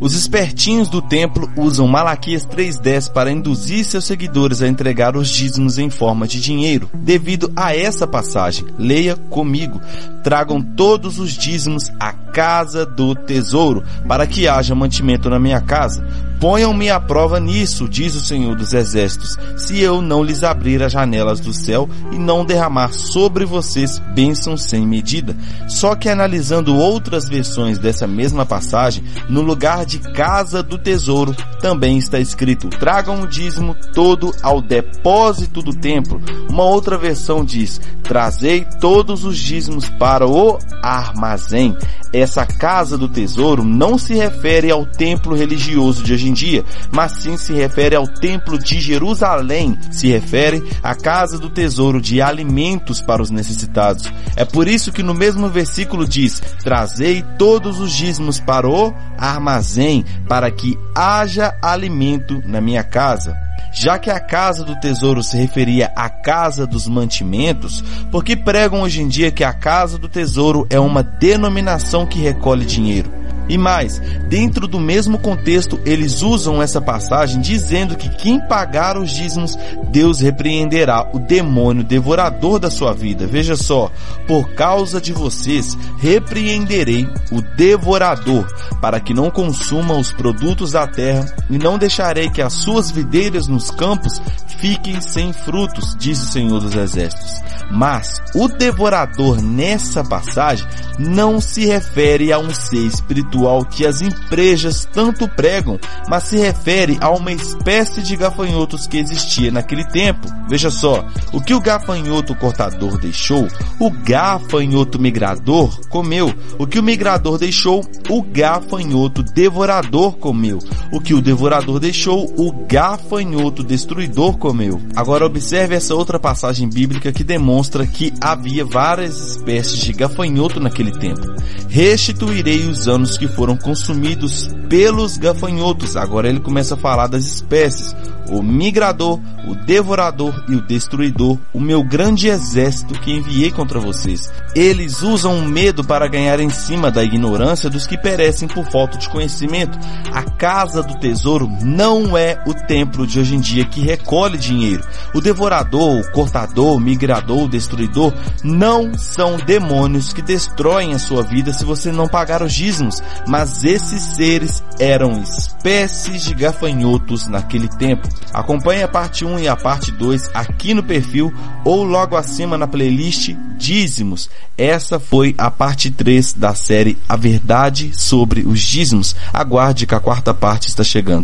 Os espertinhos do templo usam Malaquias 3.10 para induzir seus seguidores a entregar os dízimos em forma de dinheiro. Devido a essa passagem, leia comigo. Tragam todos os dízimos à casa do tesouro, para que haja mantimento na minha casa. Ponham-me à prova nisso, diz o Senhor dos Exércitos, se eu não lhes abrir as janelas do céu e não derramar sobre vocês bênçãos sem medida. Só que analisando outras versões dessa mesma passagem, no lugar de casa do tesouro, também está escrito, tragam o dízimo todo ao depósito do templo. Uma outra versão diz, trazei todos os dízimos para o armazém. Essa casa do tesouro não se refere ao templo religioso de hoje em dia, mas sim se refere ao templo de Jerusalém, se refere à casa do tesouro de alimentos para os necessitados. É por isso que no mesmo versículo diz, trazei todos os dízimos para o armazém, para que haja alimento na minha casa já que a casa do tesouro se referia à casa dos mantimentos, porque pregam hoje em dia que a casa do tesouro é uma denominação que recolhe dinheiro. E mais, dentro do mesmo contexto, eles usam essa passagem dizendo que quem pagar os dízimos, Deus repreenderá o demônio devorador da sua vida. Veja só, por causa de vocês, repreenderei o devorador, para que não consuma os produtos da terra, e não deixarei que as suas videiras nos campos fiquem sem frutos, diz o Senhor dos Exércitos. Mas o devorador nessa passagem não se refere a um ser espiritual que as empresas tanto pregam, mas se refere a uma espécie de gafanhotos que existia naquele tempo. Veja só, o que o gafanhoto cortador deixou, o gafanhoto migrador comeu. O que o migrador deixou, o gafanhoto devorador comeu. O que o devorador deixou, o gafanhoto destruidor comeu. Agora observe essa outra passagem bíblica que demonstra que havia várias espécies de gafanhoto naquele tempo. Restituirei os anos que foram consumidos pelos gafanhotos. Agora ele começa a falar das espécies o migrador, o devorador e o destruidor, o meu grande exército que enviei contra vocês. Eles usam o medo para ganhar em cima da ignorância dos que perecem por falta de conhecimento. A casa do tesouro não é o templo de hoje em dia que recolhe dinheiro. O devorador, o cortador, o migrador, o destruidor não são demônios que destroem a sua vida se você não pagar os dízimos, mas esses seres eram espécies de gafanhotos naquele tempo. Acompanhe a parte 1 e a parte 2 aqui no perfil ou logo acima na playlist Dízimos. Essa foi a parte 3 da série A Verdade sobre os Dízimos. Aguarde que a quarta parte está chegando.